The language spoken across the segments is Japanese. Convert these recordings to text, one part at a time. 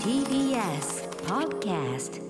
TBS Podcast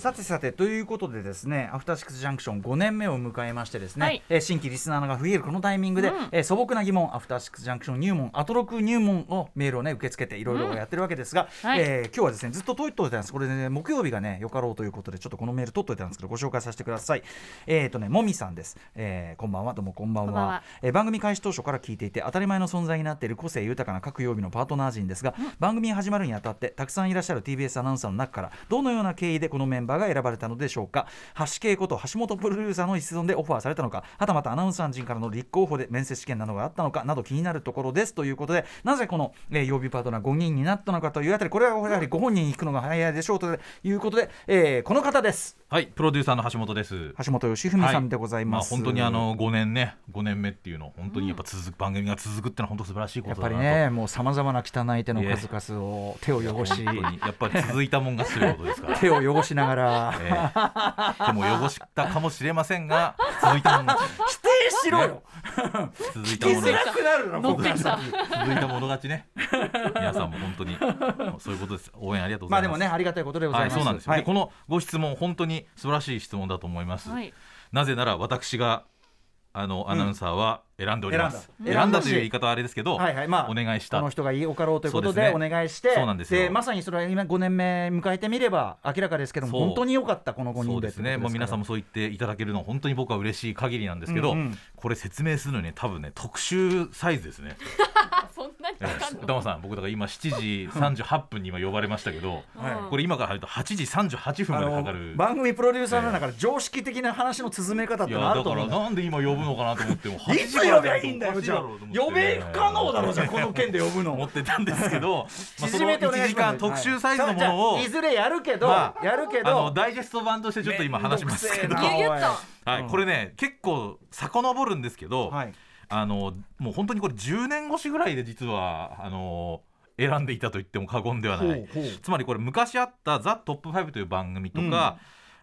さてさてということでですねアフターシックスジャンクション5年目を迎えましてですね、はい。えー新規リスナーが増えるこのタイミングで、うん。えー素朴な疑問アフターシックスジャンクション入門アトロク入門をメールをね受け付けていろいろやってるわけですが、はい。えー今日はですねずっと取っといたんです。これね木曜日がねよかろうということでちょっとこのメール取っといたんですけどご紹介させてください。えっ、とねもみさんです、えーこんばんは。どうもこんばんは。えー番組開始当初から聞いていて当たり前の存在になっている個性豊かな各曜日のパートナー陣ですが、番組が始まるにあたってたくさんいらっしゃる TBS アナウンサーの中からどのような経緯でこのメンバーが選ばれたのでしょうか。橋恵こと橋本プロデューサーの一存でオファーされたのか。はたまたアナウンサー陣からの立候補で面接試験などがあったのかなど気になるところです。ということでなぜこの、えー曜日パートナー5人になったのかというあたりこれはやはりご本人に行くのが早いでしょうということで、えーこの方です。はい、プロデューサーの橋本です。橋本義文さんでございます、あ本当にあの5年ね、5年目っていうの、本当にやっぱ続く、番組が続くってのは本当素晴らしいこやっぱりとだなと。ねもうさまざまな汚い手の数々を手を汚しやっぱり続いたもんがすることですから。手を汚しながらええ手も汚したかもしれませんが、続いたものが否定しろよ続いたものが くなるの乗ってきた続いたもの勝ちね。皆さんも本当にそういうことです。応援ありがとうございます。まあでもねありがたいことでございはい、ます、そうなんですよ。はいでこのご質問本当に素晴らしい質問だと思います。はい。なぜなら私があのアナウンサーは選んでおります。選んだ。選んだという。言い方はあれですけど、はいはい。まあお願いした。この。人がよかろうということでね。願いしてそうなんですよ。まさにそれは今5年目迎えてみれば明らかですけどもそう。本当に良かったこの5そ人でうですね。もう皆さんももそう言っていただけるのは本当に僕は嬉しい限りなんですけど、うんうん。これ説明するのにね多分ね特集サイズですね。あそんなにえわかんのー、ダマさん僕だから今7時38分に今呼ばれましたけど、はい。これ今から入ると8時38分までかかる。番組プロデューサーの中で常識的な話の進め方ってのあいやだかると思うんだ。よらなんで今呼ぶのかなと思っても い8時つ呼べばいいんだよじゃ呼べ不可能だろじゃあこの件で呼ぶの。思ってたんですけど、まあ、その縮めてお願1時いします。間特集サイズのものを、はい。ずれやるけど、まあやるけあのどダイジェスト版としてちょっと今話しますけど、はい、うんこれね結構遡るんですけど、はいあのもう本当にこれ10年越しぐらいで実はあの選んでいたと言っても過言ではない。つまりこれ昔あった「ザ・トップ5」という番組とか、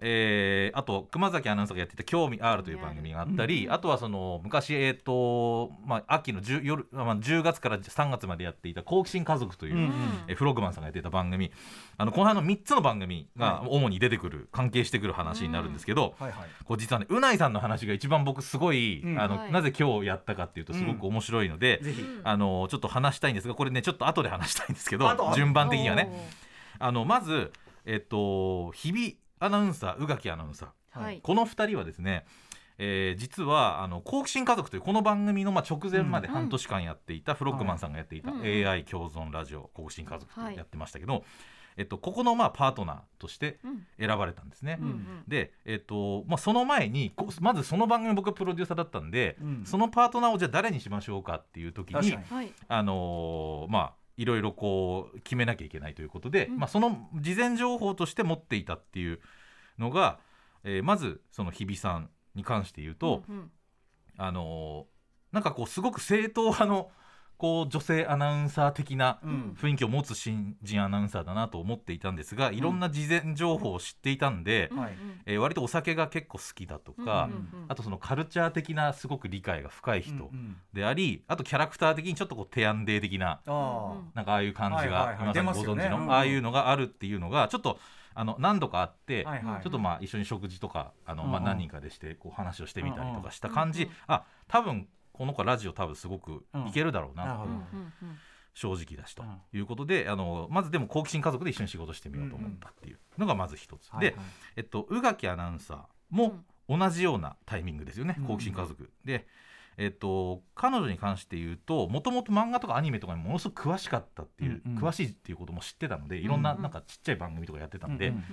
えーあと熊崎アナウンサーがやっていた「興味ある」という番組があったり、あとはその昔、えーとまあ、秋の 10, 夜、まあ、10月から3月までやっていた「好奇心家族」という、うんうん。えーフロッグマンさんがやっていた番組。あのこの辺の3つの番組がは主に出てくる、関係してくる話になるんですけど、はいはいこう実はねうないさんの話が一番僕すごい、うん。あのはい。なぜ今日やったかっていうとすごく面白いので、ぜひ。あのちょっと話したいんですがこれねちょっと後で話したいんですけど後順番的にはね。あのまずえっと日比アナウンサー宇垣アナウンサー。はい。この2人はですねえー実はあの好奇心家族というこの番組のまあ直前までうん。半年間やっていたフロッグマンさんがやっていたはい。AI 共存ラジオ好奇心家族はいやってましたけど、えっと、ここのまあパートナーとしてうん。選ばれたんですね。で、えっとまあ、その前にこまずその番組僕がプロデューサーだったんで、うんそのパートナーをじゃあ誰にしましょうかっていう時にあのーまあいろいろこう決めなきゃいけないということで、うん。まあ、その事前情報として持っていたっていうのが、えーまずその日比さんに関して言うと、うんうん。あのーなんかこうすごく正統派のこう女性アナウンサー的なうん。雰囲気を持つ新人アナウンサーだなと思っていたんですがいろんな事前情報を知っていたんで、はい。えー割とお酒が結構好きだとか、うんうんあとそのカルチャー的なすごく理解が深い人うんうんであり、あとキャラクター的にちょっとこうテアンデー的なあなんかああいう感じがはいはいはい。皆さんご存知出ますよね。うんうん。のああいうのがあるっていうのがちょっとあの何度かあって、はいはい。ちょっとまあ一緒に食事とかあの、まあ、何人かでしてこう話をしてみたりとかしたうん感じ、うん。あ多分この子ラジオ多分すごくいけるだろうな、うんうんうん正直だしとうん。いうことで、あのまずでも好奇心家族で一緒に仕事してみようと思ったっていう。のがまず一つ、はいはい。で、えっと、宇垣アナウンサーも同じようなタイミングですよね、うん。好奇心家族。で、えっと、彼女に関して言うともともと漫画とかアニメとかにものすごく詳しかったっていう、うんうん。詳しいっていうことも知ってたのでいろんなうんなんかちっちゃい番組とかやってたんで、うんうん。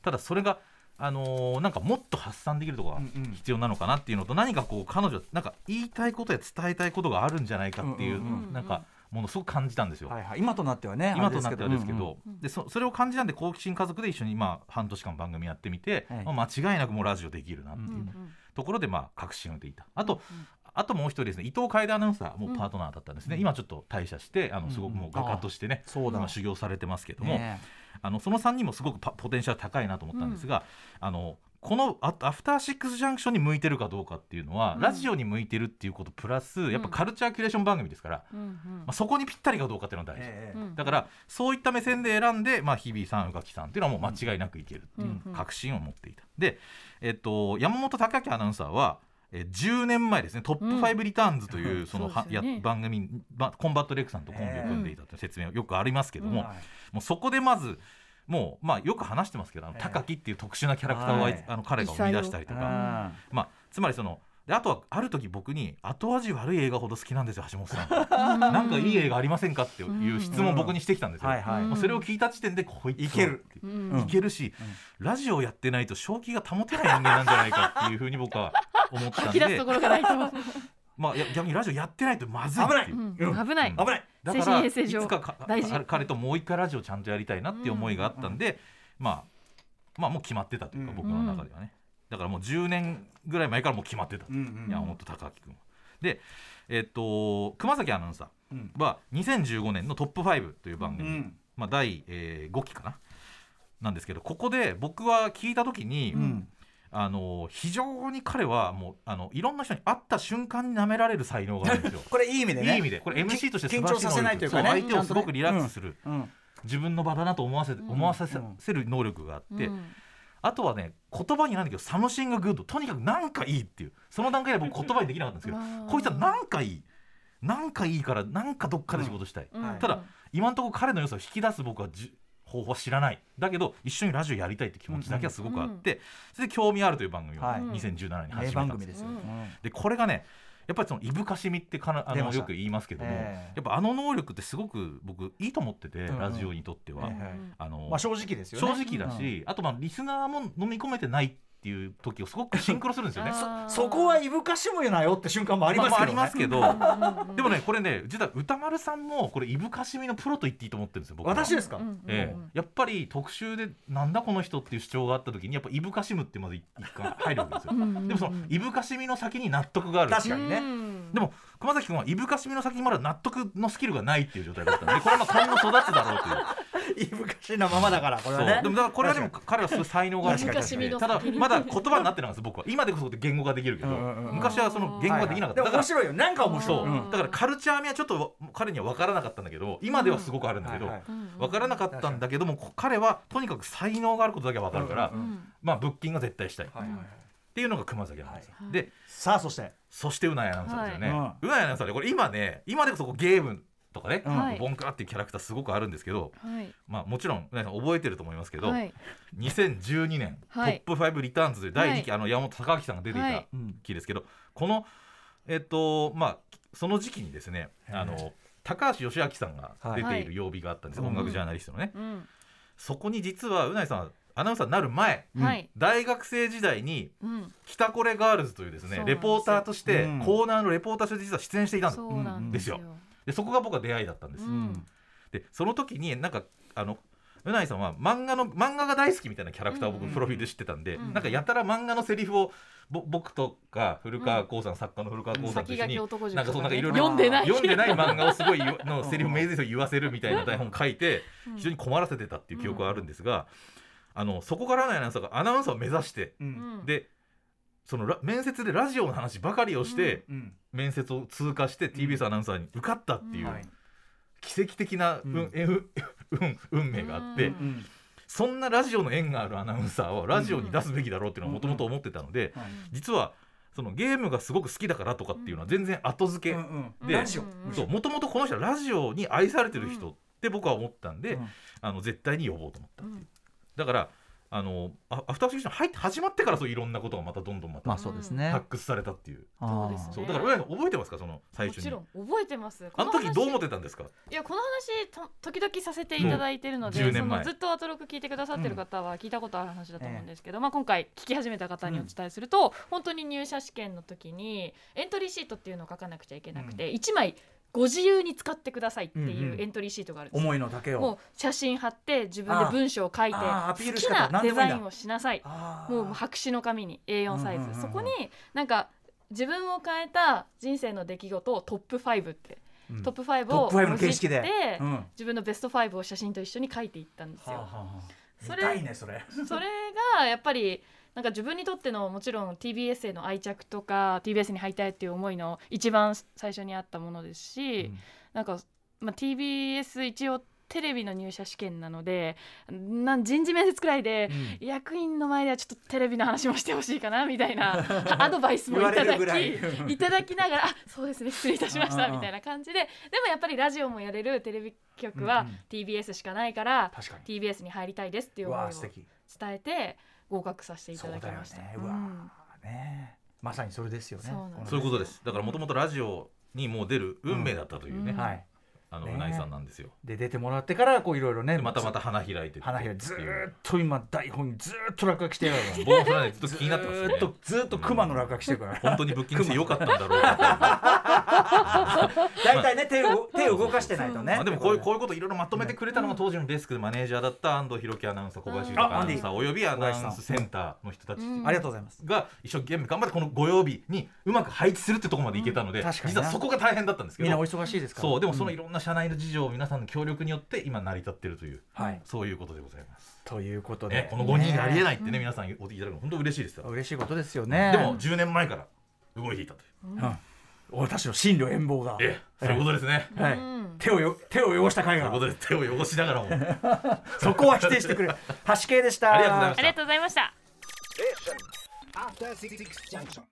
ただそれが、あのーなんかもっと発散できるところがうんうん。必要なのかなっていうのと何かこう彼女なんか言いたいことや伝えたいことがあるんじゃないかっていう,、うんうんうんなんかものすごく感じたんですよ。はいはい。今となってはね今となってはですけど、うんうんでそそれを感じたんで好奇心家族で一緒にまあ半年間番組やってみて、はい。まあ、間違いなくもうラジオできるなっていううんうん。ところでまあ確信を得ていた。あとあともう一人ですね伊藤楓アナウンサーもパートナーだったんですね、うん。今ちょっと退社してあのすごくもう画家としてね、そうだ。今修行されてますけども、ねあのその3人もすごくパポテンシャル高いなと思ったんですが、あのこのアアフターシックスジャンクションに向いてるかどうかっていうのは、うん。ラジオに向いてるっていうことプラスやっぱカルチャーキュレーション番組ですから、うんうん。まあ、そこにぴったりかどうかっていうのが大事、ええ。うん。だからそういった目線で選んで、まあ、日比さん宇垣さんっていうのはもう間違いなくいけるっていううんうん確信を持っていた。で、えっと、山本貴明アナウンサーはえー10年前ですね「トップうん。5リターンズ」という、うん。そのや番組ばコンバットレックさんとコンビを組んでいたという説明よくありますけども、はいもうそこでまずもう、まあ、よく話してますけど高木っていう特殊なキャラクターをあいつ、はい。あの彼が生み出したりとか、あまあ、つまりそのであとはある時僕に後味悪い映画ほど好きなんですよ橋本さん。ななんかいい映画ありませんかっていう質問を僕にしてきたんですよ、はいはい。もうそれを聞いた時点でこいいける。うんいけるし、ラジオやってないと正気が保てない人間なんじゃないかっていうふうに僕は思ったんで。吐き出すところがないと、まあいや逆にラジオやってないとまずいっていう。うん危ない、うん。危ない。精だからい神衛生上つかか大事。あ彼ともう一回ラジオちゃんとやりたいなっていう思いがあったんで、まあまあもう決まってたというか、うん。僕の中ではね。だからもう10年ぐらい前からもう決まってた、う。んうん山本貴明君は。でえっと熊崎アナウンサうん。ーは2015年の「トップ5」という番組、うん。まあ、第、え5期かな。なんですけどここで僕は聞いた時に、うんあの非常に彼はもうあのいろんな人に会った瞬間に舐められる才能があるんですよ。これいい意味でね。いい意味で。これ MC として素晴らしい緊張させないというかね。相手をすごくリラックスする、うん。自分の場だなと思わせ、ん。思わせうんせる能力があって、うん。あとはね言葉になんだけど「サムシンググッド」とにかくなんかいいっていう。その段階で僕言葉にできなかったんですけどこいつはなんかいい。なんかいいからなんかどっかで仕事したい、うん。はいただ今のところ彼の良さを引き出す僕はじ方法は知らない。だけど一緒にラジオやりたいって気持ちだけはすごくあって、それで「興味ある」という番組をはい。2017年に始め名たんでよ番組ですすようん。でこれがねやっぱりそのいぶかしみってかなあのよく言いますけども、ええ。やっぱあの能力ってすごく僕いいと思ってて、うんうん。ラジオにとっては、ええ。あのまあ正直ですよね。正直だし、あとまあリスナーも飲み込めてないっていう時をすごくシンクロするんですよね。そこはいぶかしむなよって瞬間もありますけどね。まあまあでもねこれね実は歌丸さんもこれいぶかしみのプロと言っていいと思ってるんですよ僕は。私ですか？ええ。やっぱり特集でなんだこの人っていう主張があった時にやっぱいぶかしむってまず一回入るわけですよ。でもそのいぶかしみの先に納得がある確かにね。うんでも熊崎君はいぶかしみの先にまだ納得のスキルがないっていう状態だったんでこれはまあ今後育つだろうという。いぶかしなままだからこれそう。はねでもだからこれはでも彼はすごい才能があるただまだ言葉になってないんです僕は今でこそ言語ができるけど昔はその言語ができなかった、面白いよ。なんか面白い。だからカルチャー味はちょっと彼には分からなかったんだけど今ではすごくあるんだけど、分からなかったんだけどもこ彼はとにかく才能があることだけは分かるから、まあブッキングが絶対したいっていうのが熊崎アナウンサー、はい。でさあそして。そしてうなやアナウンサーですよね、はうなやアナウンサーでこれ今ね今でこそこうゲームとかね、うんはいボンクラっていうキャラクターすごくあるんですけど、はい。まあ、もちろんうなやさん覚えてると思いますけど、はい。2012年、はい。トップ5リターンズという第2期、はあの山本隆明さんが出ていた期ですけど、このえっとまあその時期にですねあの高橋義明さんが出ている曜日があったんです、はい音楽ジャーナリストのね、うん。そこに実はうなぎさんはアナウンサーになる前はい。大学生時代にうん「北コレガールズ」というですねレポーターとして、うん。コーナーのレポーターとして実は出演していたんですよ。でそこが僕は出会いだったんです、うん。でその時になんかあのうなぎさんは漫画の漫画が大好きみたいなキャラクターを僕うん。プロフィールで知ってたんで、うん。なんかやたら漫画のセリフをぼ僕とか古川光さん、作家の古川光さんと先書き一緒に男塾なんかそうなんかいろいろ読んでない。読んでない漫画をすごいのセリフ名前を言わせるみたいな台本書いてうん。非常に困らせてたっていう記憶があるんですが、あのそこからのアナウンサーがアナウンサーを目指して、ううん。んでそのラ面接でラジオの話ばかりをして、うん面接を通過して TBS アナウンサーに受かったっていう、はい。奇跡的な運,、運運命があって、うんうん。そんなラジオの縁があるアナウンサーをラジオに出すべきだろうっていうのはもともと思ってたので、はい。実はそのゲームがすごく好きだからとかっていうのは全然後付け、うんうん。でもともとこの人はラジオに愛されてる人って僕は思ったんで、うん。あの絶対に呼ぼうと思ったうんだからあのアアフターシックス入って始まってからそういろんなことがまたどんどんまたまあそうですね。発掘されたっていう、そうですねそう。だから親覚えてますか？その最もち初にろん覚えてます。あの時どう思っててたんですか？いやこの話と時々させていただいてるので、うん10年前。そのずっとアトロク聞いてくださってる方は聞いたことある話だと思うんですけど、まあ、今回聞き始めた方にお伝えすると、本当に入社試験の時にエントリーシートっていうのを書かなくちゃいけなくて、1枚ご自由に使ってくださいってうんいううんエントリーシートがあるんですよ。思いの丈を。もう写真貼って自分で文章を書いて好きなデザインをしなさい。もう白紙の紙に A4 サイズ、そこになんか自分を変えた人生の出来事をトップ5って、うん。トップ5をトップ5の形式で。自分のベスト5を写真と一緒に書いていったんですよ。それ。それがやっぱりなんか自分にとってのもちろん TBS への愛着とか TBS に入りたいっていう思いの一番最初にあったものですし、うんなんか、まあ、TBS 一応テレビの入社試験なのでなん人事面接くらいで、役員の前ではちょっとテレビの話もしてほしいかなみたいな アドバイスもいただきい。ただきながらあそうですね失礼いたしましうんうんうんたみたいな感じで。でもやっぱりラジオもやれるテレビ局はうんうん。TBS しかないから、確かに。TBS に入りたいですっていうう思いを伝えて合格させていただきました。ね。うわうんあね。まさにそれですよね。そういうことです。だからもともとラジオにもう出る運命だったというね、うん。はい。ねあのうないさんなんですよ。で出てもらってからこういろいろね。でまたまた花開いて花開いてずっと今台本にずーっと落書きしてるから僕もそれはねずっと気になってますずーっとずーっと熊の落書きしてるから。本当にブッキングしてよかったんだろうか 大体ね手を手を動かしてないとね。まあでもこういうこういう。こといろいろまとめてくれたのが当時のデスクマネージャーだった安藤弘樹アナウンサー小林豊アナウンサー。およびアナウンスセンターの人たち。うん。ありがとうございますが一生懸命頑張ってこのご曜日にうまく配置するってところまでいけたので、実はそこが大変だったんですけみんなおど忙しいですから。そうでもそのいんろんな社内の事情皆さんの協力によって今成り立ってるというはい。そういうことでございます。ということねで、この5人がありえいないってね皆さんお聞きいただくの本当嬉しいですよ。嬉しいことですよね。でも10年前から動いていたという。うん私の進路遠望が。ええ、そういうことですね。はい。うん。手をよ手を汚した回がということで手を汚しながらも。そこは否定してくれ。橋系でした。ありがとうございました。ありがとうございました。